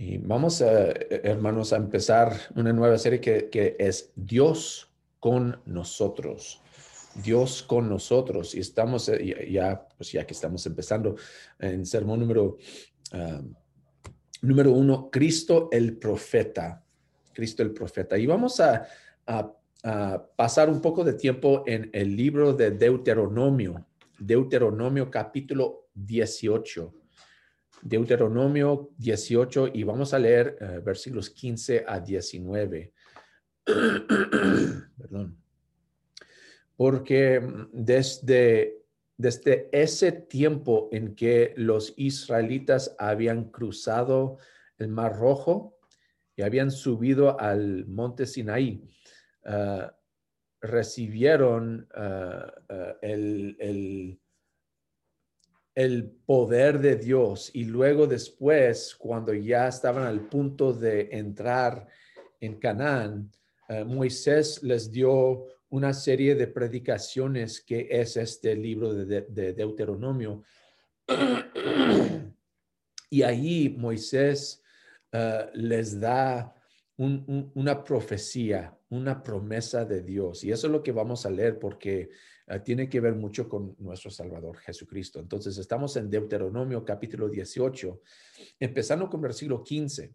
Y vamos, a, hermanos, a empezar una nueva serie que, que, es Dios con nosotros. Dios con nosotros. Y estamos eh, ya, pues ya que estamos empezando en sermón número, uh, número uno, Cristo el profeta. Cristo el profeta. Y vamos a, a, a pasar un poco de tiempo en el libro de Deuteronomio. Deuteronomio capítulo 18. Deuteronomio 18 y vamos a leer uh, versículos 15 a 19. Perdón. Porque desde, desde ese tiempo en que los israelitas habían cruzado el Mar Rojo y habían subido al monte Sinaí, uh, recibieron uh, el, el el poder de Dios y luego después, cuando ya estaban al punto de entrar en Canaán, uh, Moisés les dio una serie de predicaciones que es este libro de, de, de Deuteronomio. y ahí Moisés uh, les da un, un, una profecía, una promesa de Dios. Y eso es lo que vamos a leer porque uh, tiene que ver mucho con nuestro Salvador Jesucristo. Entonces, estamos en Deuteronomio capítulo 18, empezando con versículo 15.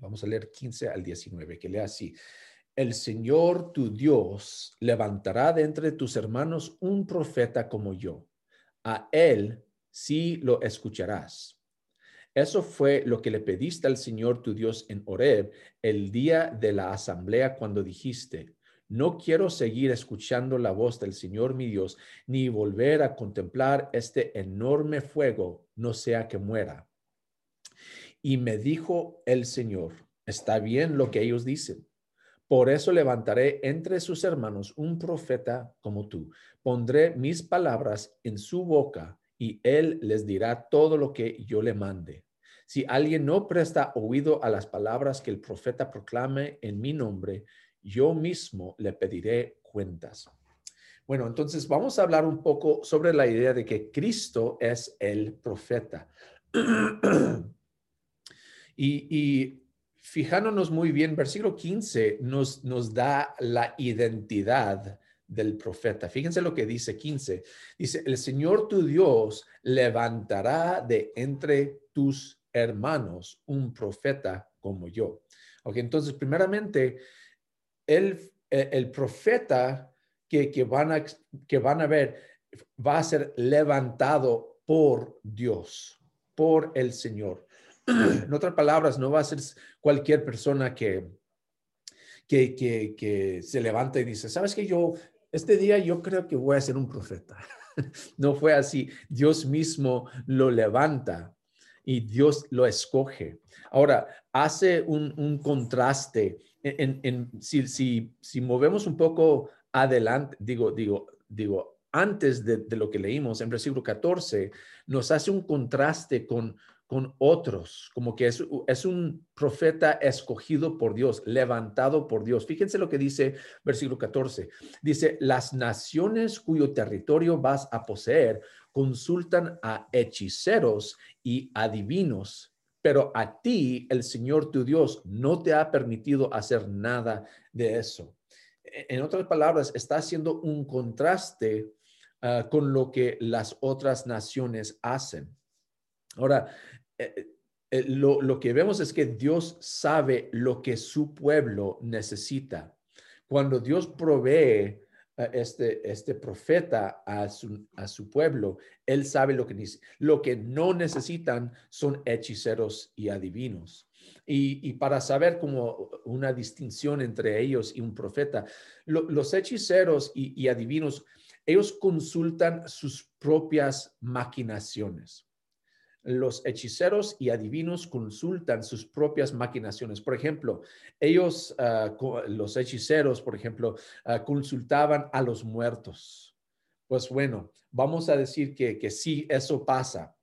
Vamos a leer 15 al 19, que lea así. El Señor tu Dios levantará de entre tus hermanos un profeta como yo. A él sí lo escucharás eso fue lo que le pediste al Señor tu Dios en Horeb el día de la asamblea cuando dijiste, no quiero seguir escuchando la voz del Señor mi Dios, ni volver a contemplar este enorme fuego, no sea que muera. Y me dijo el Señor, está bien lo que ellos dicen. Por eso levantaré entre sus hermanos un profeta como tú. Pondré mis palabras en su boca y él les dirá todo lo que yo le mande. Si alguien no presta oído a las palabras que el profeta proclame en mi nombre, yo mismo le pediré cuentas. Bueno, entonces vamos a hablar un poco sobre la idea de que Cristo es el profeta. y, y, fijándonos muy bien, versículo 15 nos, nos da la identidad del profeta. Fíjense lo que dice 15. Dice, el Señor tu Dios levantará de entre tus hermanos un profeta como yo. Ok, entonces, primeramente, el, el profeta que, que, van a, que van a ver va a ser levantado por Dios, por el Señor. En otras palabras, no va a ser cualquier persona que, que, que, que se levanta y dice, sabes que yo este día yo creo que voy a ser un profeta. no fue así. Dios mismo lo levanta y Dios lo escoge. Ahora, hace un, un contraste. En, si, si, si, movemos un poco adelante, digo, digo, digo, antes de, de, lo que leímos en versículo 14, nos hace un contraste con, con otros, como que es, es, un profeta escogido por Dios, levantado por Dios. Fíjense lo que dice versículo 14. Dice, las naciones cuyo territorio vas a poseer consultan a hechiceros y adivinos, pero a ti el Señor tu Dios no te ha permitido hacer nada de eso. E, en otras palabras, está haciendo un contraste uh, con lo que las otras naciones hacen. Ahora, eh, eh, lo, lo, que vemos es que Dios sabe lo que su pueblo necesita. Cuando Dios provee este, este profeta a su, a su pueblo, Él sabe lo que, lo que no necesitan son hechiceros y adivinos. Y, y, para saber como una distinción entre ellos y un profeta, lo, los hechiceros y, y adivinos, ellos consultan sus propias maquinaciones los hechiceros y adivinos consultan sus propias maquinaciones. Por ejemplo, ellos, uh, los hechiceros, por ejemplo, uh, consultaban a los muertos. Pues bueno, vamos a decir que, que sí, eso pasa.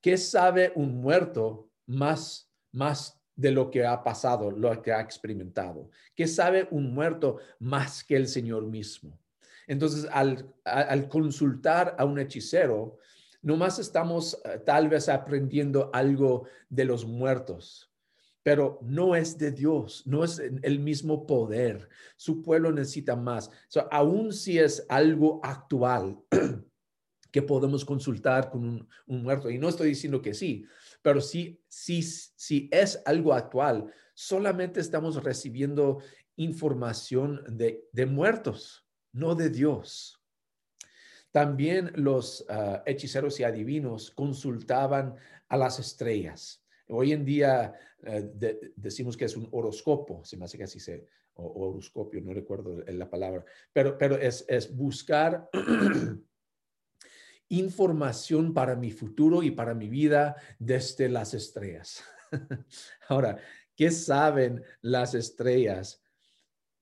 ¿Qué sabe un muerto más, más de lo que ha pasado, lo que ha experimentado? ¿Qué sabe un muerto más que el Señor mismo? Entonces, al, al consultar a un hechicero, nomás estamos eh, tal vez aprendiendo algo de los muertos, pero no es de Dios, no es el mismo poder. Su pueblo necesita más. aún si es algo actual que podemos consultar con un, muerto, y no estoy diciendo que sí, pero sí, sí es algo actual, solamente estamos recibiendo información de, de muertos, no de Dios. También los ah, hechiceros y adivinos consultaban a las estrellas. Hoy en día eh, decimos que es un horoscopo, se me hace que así se, o, horoscopio, no recuerdo la palabra, pero, pero es, es buscar información para mi futuro y para mi vida desde las estrellas. Ahora, ¿qué saben las estrellas?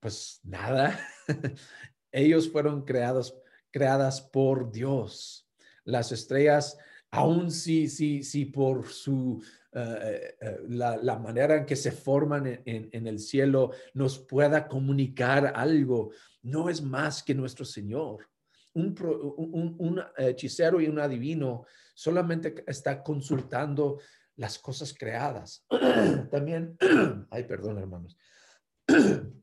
Pues nada. Ellos fueron creados creadas por Dios. Las estrellas, aún si, si, si por su, eh, eh, la, manera en que se forman en, el cielo nos pueda comunicar algo, no es más que nuestro Señor. Un, un, hechicero y un adivino solamente está consultando las cosas creadas. También, ay, perdón, hermanos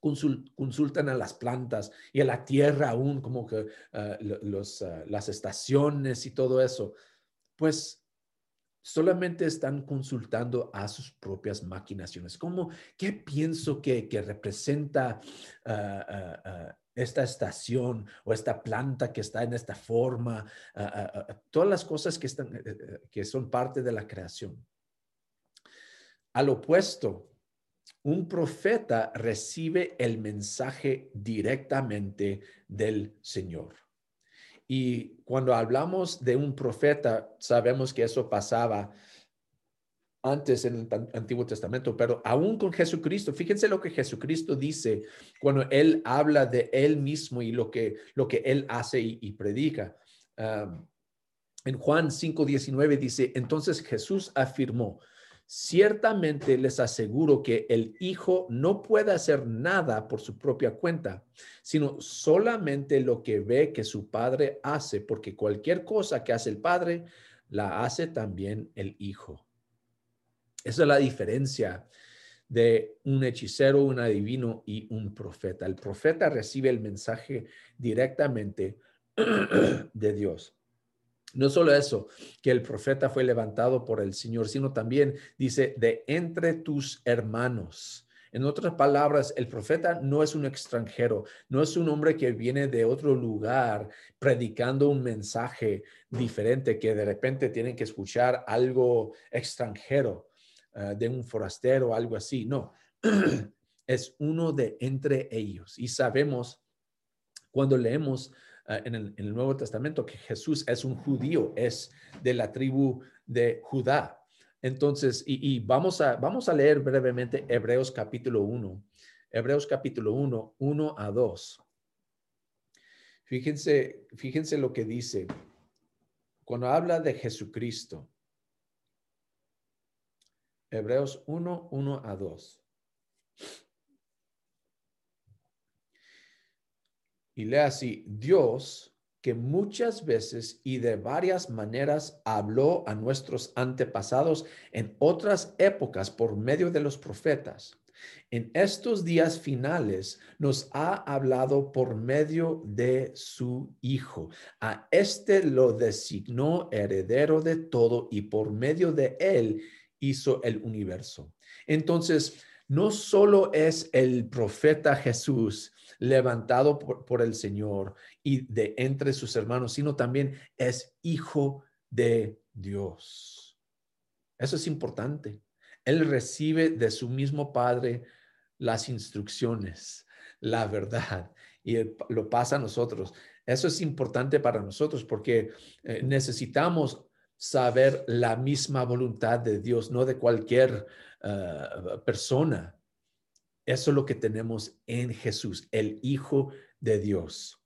consultan a las plantas y a la tierra aún, como que ah, los, ah, las estaciones y todo eso, pues solamente están consultando a sus propias maquinaciones. ¿Cómo, qué pienso que, que representa ah, esta estación o esta planta que está en esta forma? todas las cosas que, están, eh, eh, que son parte de la creación. Al opuesto, un profeta recibe el mensaje directamente del Señor. Y cuando hablamos de un profeta, sabemos que eso pasaba antes en el Antiguo Testamento, pero aún con Jesucristo, fíjense lo que Jesucristo dice cuando él habla de él mismo y lo que, lo que él hace y, predica. en Juan 5:19 dice, entonces Jesús afirmó, Ciertamente les aseguro que el Hijo no puede hacer nada por su propia cuenta, sino solamente lo que ve que su Padre hace, porque cualquier cosa que hace el Padre, la hace también el Hijo. Esa es la diferencia de un hechicero, un adivino y un profeta. El profeta recibe el mensaje directamente de Dios. No solo eso, que el profeta fue levantado por el Señor, sino también dice, de entre tus hermanos. En otras palabras, el profeta no es un extranjero, no es un hombre que viene de otro lugar predicando un mensaje diferente que de repente tienen que escuchar algo extranjero ah, de un forastero, algo así. No, es uno de entre ellos. Y sabemos cuando leemos Ah, en, el, Nuevo Testamento que Jesús es un judío, es de la tribu de Judá. Entonces, y, vamos, a, vamos a leer brevemente Hebreos capítulo 1. Hebreos capítulo 1, 1 a 2. Fíjense, fíjense lo que dice. Cuando habla de Jesucristo. Hebreos 1, 1 a 2. Y lea así, Dios que muchas veces y de varias maneras habló a nuestros antepasados en otras épocas por medio de los profetas. En estos días finales nos ha hablado por medio de su Hijo. A este lo designó heredero de todo y por medio de él hizo el universo. Entonces, no solo es el profeta Jesús levantado por, el Señor y de entre sus hermanos, sino también es hijo de Dios. Eso es importante. Él recibe de su mismo Padre las instrucciones, la verdad, y lo pasa a nosotros. Eso es importante para nosotros porque eh, necesitamos saber la misma voluntad de Dios, no de cualquier eh, persona. Eso es lo que tenemos en Jesús, el Hijo de Dios,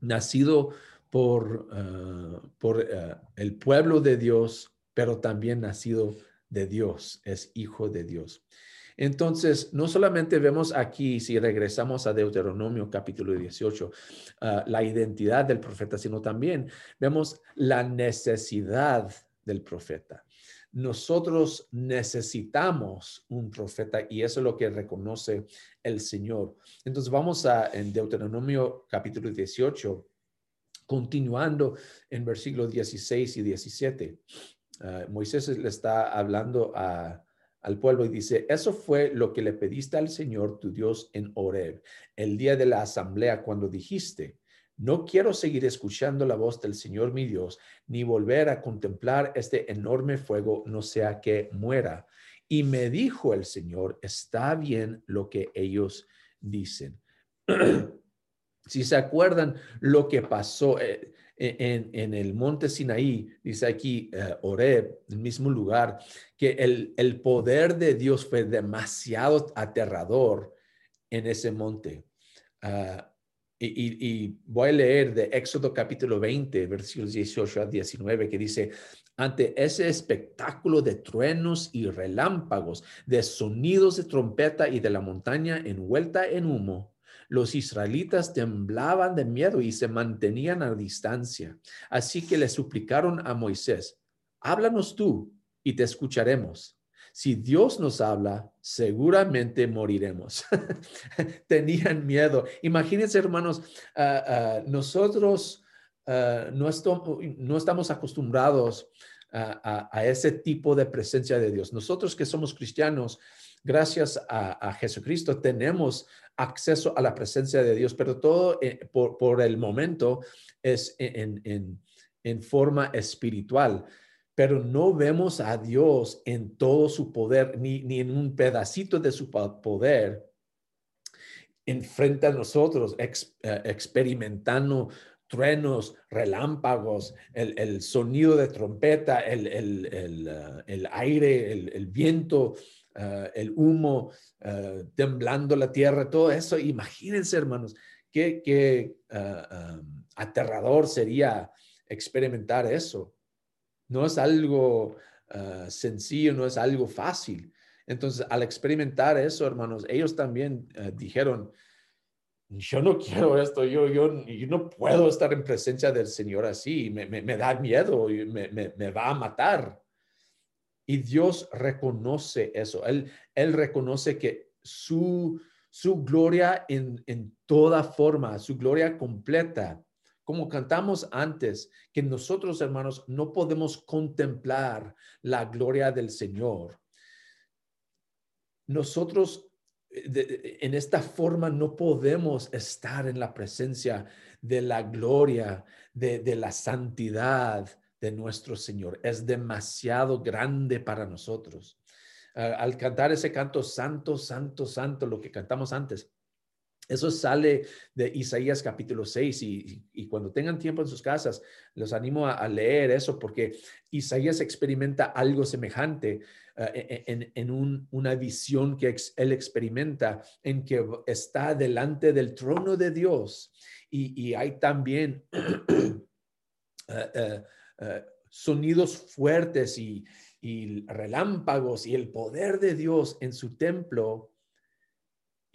nacido por, ah, por ah, el pueblo de Dios, pero también nacido de Dios, es Hijo de Dios. Entonces, no solamente vemos aquí, si regresamos a Deuteronomio capítulo 18, ah, la identidad del profeta, sino también vemos la necesidad del profeta. Nosotros necesitamos un profeta y eso es lo que reconoce el Señor. Entonces vamos a en Deuteronomio capítulo 18, continuando en versículos 16 y 17. Ah, Moisés le está hablando al pueblo y dice, eso fue lo que le pediste al Señor tu Dios en Horeb, el día de la asamblea, cuando dijiste, no quiero seguir escuchando la voz del Señor mi Dios, ni volver a contemplar este enorme fuego, no sea que muera. Y me dijo el Señor, está bien lo que ellos dicen. si se acuerdan lo que pasó, eh, e-, en, el monte Sinaí, dice aquí uh, el mismo lugar, que el, el, poder de Dios fue demasiado aterrador en ese monte. Ah, y, voy a leer de Éxodo capítulo 20, versículos 18 a 19, que dice, ante ese espectáculo de truenos y relámpagos, de sonidos de trompeta y de la montaña envuelta en humo, los israelitas temblaban de miedo y se mantenían a distancia. Así que le suplicaron a Moisés, háblanos tú y te escucharemos. Si Dios nos habla, seguramente moriremos. Tenían miedo. Imagínense, hermanos, ah, ah, nosotros ah, no, estamos acostumbrados a, ese tipo de presencia de Dios. Nosotros que somos cristianos, gracias a, Jesucristo, tenemos acceso a la presencia de Dios, pero todo eh, por, el momento es en, forma espiritual. Pero no vemos a Dios en todo su poder, ni, ni en un pedacito de su poder enfrente a nosotros, eh, experimentando truenos, relámpagos, el, sonido de trompeta, el, el, el aire, el, viento, Ah, el humo, temblando la tierra, todo eso. Imagínense, hermanos, qué, qué aterrador sería experimentar eso. No es algo sencillo, no es algo fácil. Entonces, al experimentar eso, hermanos, ellos también dijeron, yo no quiero esto, yo, yo, yo, no puedo estar en presencia del Señor así, me, me, me da miedo, me, me, va a matar. Y Dios reconoce eso. Él, él reconoce que su, su gloria en, en toda forma, su gloria completa, como cantamos antes, que nosotros hermanos no podemos contemplar la gloria del Señor. Nosotros eh, en esta forma no podemos estar en la presencia de la gloria, de, de la santidad, de nuestro Señor. Es demasiado grande para nosotros. al cantar ese canto, Santo, Santo, Santo, lo que cantamos antes, eso sale de Isaías capítulo 6 y, cuando tengan tiempo en sus casas, los animo a, leer eso porque Isaías experimenta algo semejante eh, e, e, en, una visión que él experimenta en que está delante del trono de Dios y, hay también eh, eh, eh, sonidos fuertes y, relámpagos y el poder de Dios en su templo.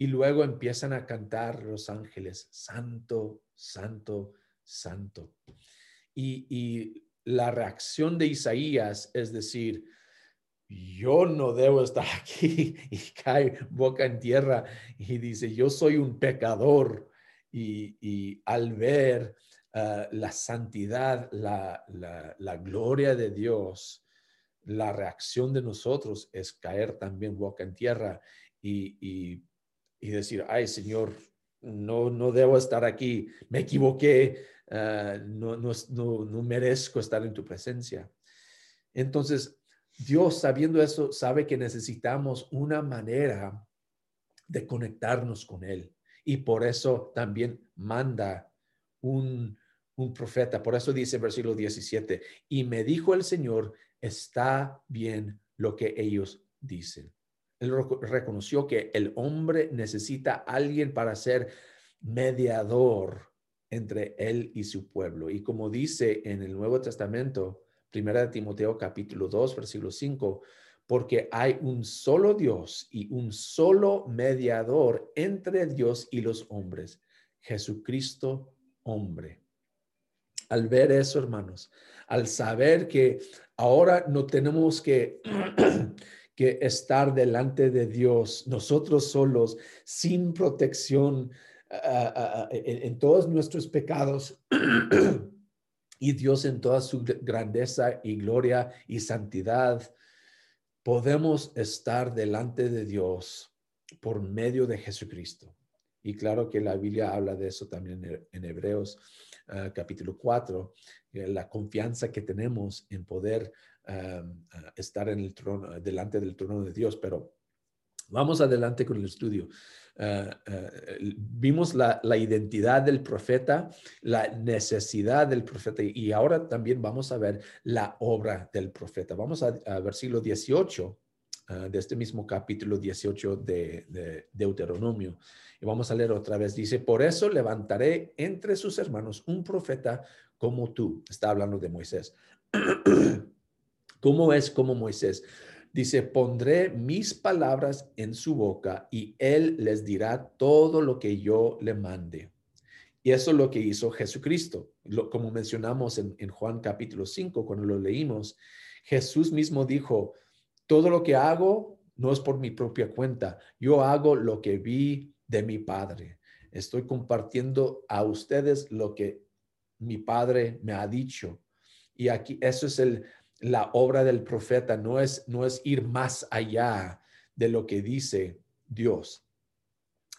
Y luego empiezan a cantar los ángeles, santo, santo, santo. Y, la reacción de Isaías es decir, yo no debo estar aquí y cae boca en tierra y dice, yo soy un pecador. Y, y al ver Ah, la santidad, la, la, gloria de Dios, la reacción de nosotros es caer también boca en tierra y, y, y decir, ay Señor, no, no debo estar aquí, me equivoqué, ah, no, no, no, no merezco estar en tu presencia. Entonces, Dios, sabiendo eso, sabe que necesitamos una manera de conectarnos con Él. Y por eso también manda un, un profeta. Por eso dice versículo 17, y me dijo el Señor, está bien lo que ellos dicen. Él reconoció que el hombre necesita alguien para ser mediador entre él y su pueblo. Y como dice en el Nuevo Testamento, primera de Timoteo capítulo 2, versículo 5, porque hay un solo Dios y un solo mediador entre Dios y los hombres, Jesucristo hombre. Al ver eso, hermanos, al saber que ahora no tenemos que, que estar delante de Dios, nosotros solos, sin protección en, todos nuestros pecados, y Dios en toda su grandeza y gloria y santidad, podemos estar delante de Dios por medio de Jesucristo. Y claro que la Biblia habla de eso también en Hebreos ah, capítulo 4, eh, la confianza que tenemos en poder ah, ah, estar en el trono, delante del trono de Dios. Pero vamos adelante con el estudio. vimos la, identidad del profeta, la necesidad del profeta y ahora también vamos a ver la obra del profeta. Vamos a, a versículo 18 de este mismo capítulo 18 de, de Deuteronomio. Y vamos a leer otra vez. Dice, por eso levantaré entre sus hermanos un profeta como tú. Está hablando de Moisés. ¿Cómo es como Moisés? Dice, pondré mis palabras en su boca y él les dirá todo lo que yo le mande. Y eso es lo que hizo Jesucristo. como mencionamos en, en Juan capítulo 5, cuando lo leímos, Jesús mismo dijo, todo lo que hago no es por mi propia cuenta. Yo hago lo que vi de mi Padre. Estoy compartiendo a ustedes lo que mi Padre me ha dicho. Y aquí eso es el, la obra del profeta, no es, no es ir más allá de lo que dice Dios,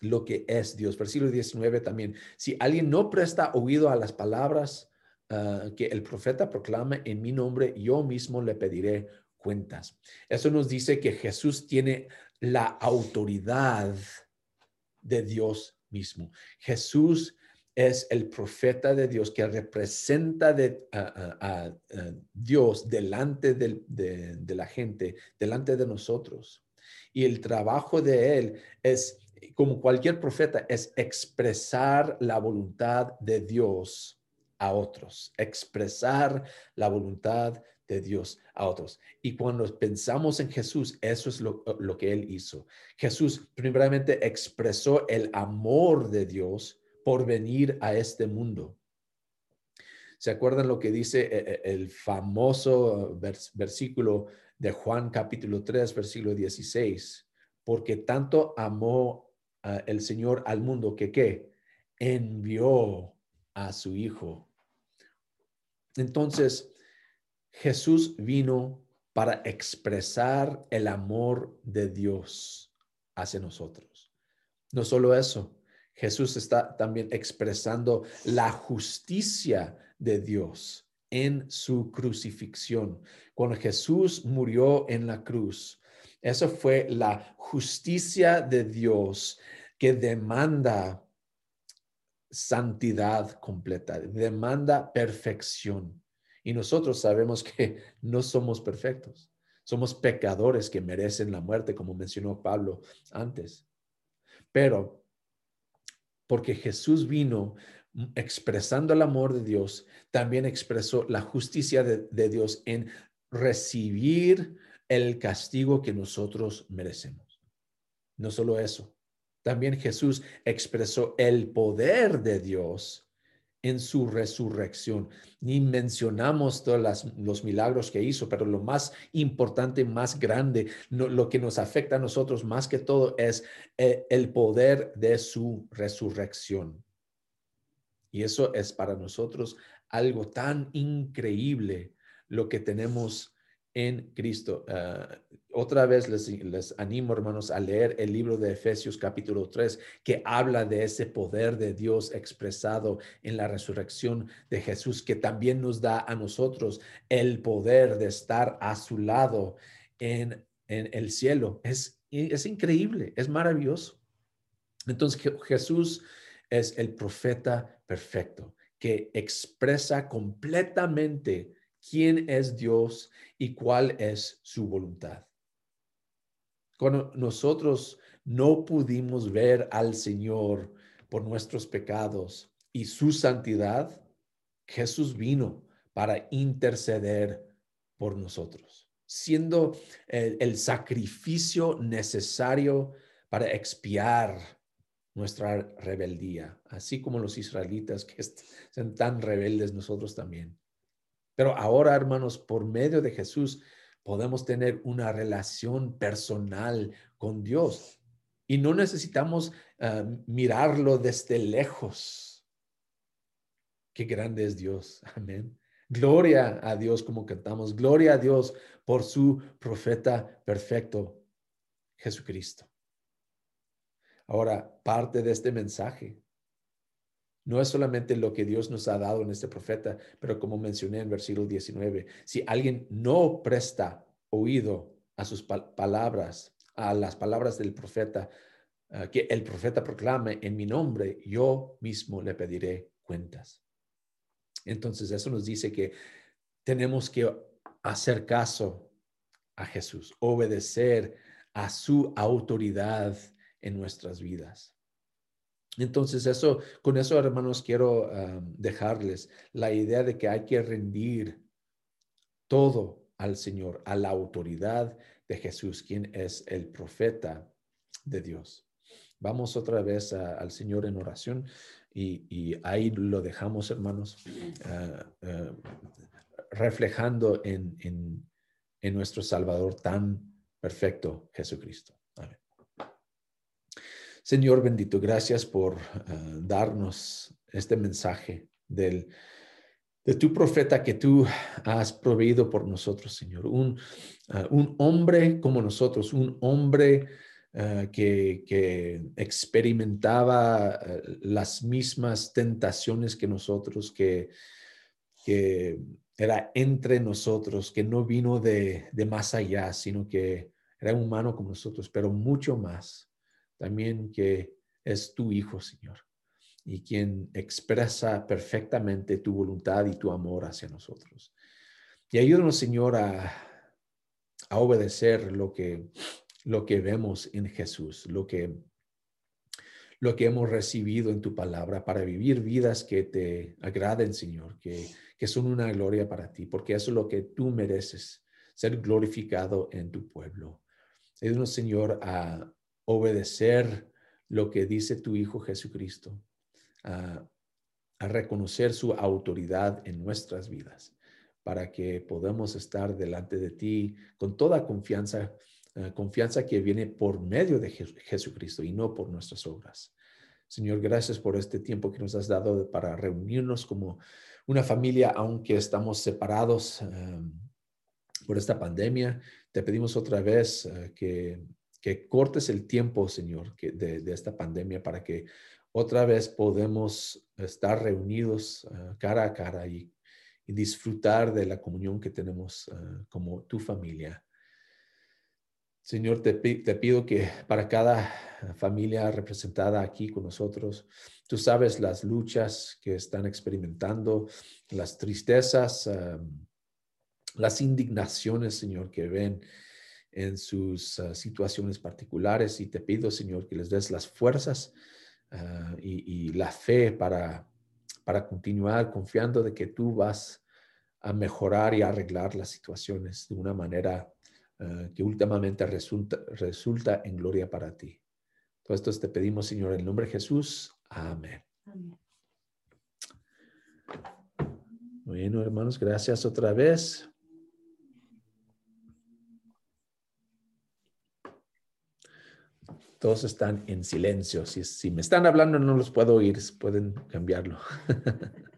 lo que es Dios. Versículo 19 también, si alguien no presta oído a las palabras ah, que el profeta proclama en mi nombre, yo mismo le pediré cuentas. Eso nos dice que Jesús tiene la autoridad de Dios mismo. Jesús es el profeta de Dios que representa a, Dios delante de, de, la gente, delante de nosotros. Y el trabajo de él es, como cualquier profeta, es expresar la voluntad de Dios a otros, expresar la voluntad de Dios a otros. Y cuando pensamos en Jesús, eso es lo, que Él hizo. Jesús primeramente expresó el amor de Dios por venir a este mundo. ¿Se acuerdan lo que dice eh, eh, el famoso versículo de Juan capítulo 3, versículo 16? Porque tanto amó el Señor al mundo que qué? Envió a su Hijo. Entonces, Jesús vino para expresar el amor de Dios hacia nosotros. No solo eso, Jesús está también expresando la justicia de Dios en su crucifixión. Cuando Jesús murió en la cruz, eso fue la justicia de Dios que demanda santidad completa, demanda perfección. Y nosotros sabemos que no somos perfectos. Somos pecadores que merecen la muerte, como mencionó Pablo antes. Pero porque Jesús vino expresando el amor de Dios, también expresó la justicia de, de Dios en recibir el castigo que nosotros merecemos. No solo eso, también Jesús expresó el poder de Dios en su resurrección. Ni mencionamos todos los milagros que hizo, pero lo más importante, más grande, lo que nos afecta a nosotros más que todo es eh, el poder de su resurrección. Y eso es para nosotros algo tan increíble lo que tenemos en Cristo. Ah, otra vez les, les, animo, hermanos, a leer el libro de Efesios capítulo 3, que habla de ese poder de Dios expresado en la resurrección de Jesús, que también nos da a nosotros el poder de estar a su lado en, en el cielo. Es, es increíble, es maravilloso. Entonces Jesús es el profeta perfecto que expresa completamente quién es Dios y cuál es su voluntad. Cuando nosotros no pudimos ver al Señor por nuestros pecados y su santidad, Jesús vino para interceder por nosotros. siendo el, sacrificio necesario para expiar nuestra rebeldía, así como los israelitas que son tan rebeldes nosotros también. Pero ahora, hermanos, por medio de Jesús podemos tener una relación personal con Dios y no necesitamos ah, mirarlo desde lejos. Qué grande es Dios. Amén. Gloria a Dios como cantamos. Gloria a Dios por su profeta perfecto, Jesucristo. Ahora, parte de este mensaje no es solamente lo que Dios nos ha dado en este profeta, pero como mencioné en versículo 19, si alguien no presta oído a sus palabras, a las palabras del profeta, que el profeta proclame en mi nombre, yo mismo le pediré cuentas. Entonces, eso nos dice que tenemos que hacer caso a Jesús, obedecer a su autoridad en nuestras vidas. Entonces, eso, con eso, hermanos, quiero dejarles la idea de que hay que rendir todo al Señor, a la autoridad de Jesús, quien es el profeta de Dios. Vamos otra vez al Señor en oración y, ahí lo dejamos, hermanos, ah, ah, reflejando en, en, nuestro Salvador tan perfecto, Jesucristo. Señor bendito, gracias por ah, darnos este mensaje del, de tu profeta que tú has proveído por nosotros, Señor. Un, un hombre como nosotros, un hombre eh, que, experimentaba eh, las mismas tentaciones que nosotros, que, que era entre nosotros, que no vino de, de más allá, sino que era humano como nosotros, pero mucho más. También que es tu Hijo, Señor, y quien expresa perfectamente tu voluntad y tu amor hacia nosotros. Y ayúdanos, Señor, a, a obedecer lo que lo que vemos en Jesús, lo que, lo que hemos recibido en tu palabra para vivir vidas que te agraden, Señor, que, que son una gloria para ti, porque eso es lo que tú mereces, ser glorificado en tu pueblo. Ayúdanos, Señor, a obedecer lo que dice tu Hijo Jesucristo, a, reconocer su autoridad en nuestras vidas, para que podamos estar delante de ti con toda confianza eh, confianza que viene por medio de Jesucristo y no por nuestras obras. Señor, gracias por este tiempo que nos has dado para reunirnos como una familia, aunque estamos separados em, por esta pandemia. Te pedimos otra vez eh, que, que, cortes el tiempo, Señor, que de, esta pandemia para que otra vez podemos estar reunidos eh, cara a cara y, y, disfrutar de la comunión que tenemos como tu familia. Señor, te, pido que para cada familia representada aquí con nosotros, tú sabes las luchas que están experimentando, las tristezas, las indignaciones, Señor, que ven en sus ah, situaciones particulares. Y te pido, Señor, que les des las fuerzas ah, y, y, la fe para, para continuar confiando de que tú vas a mejorar y arreglar las situaciones de una manera eh, que últimamente resulta, resulta en gloria para ti. Todo esto te pedimos, Señor, en el nombre de Jesús. Amén. Bueno, hermanos, gracias otra vez. Todos están en silencio. Si, si me están hablando, no los puedo oír. Pueden cambiarlo.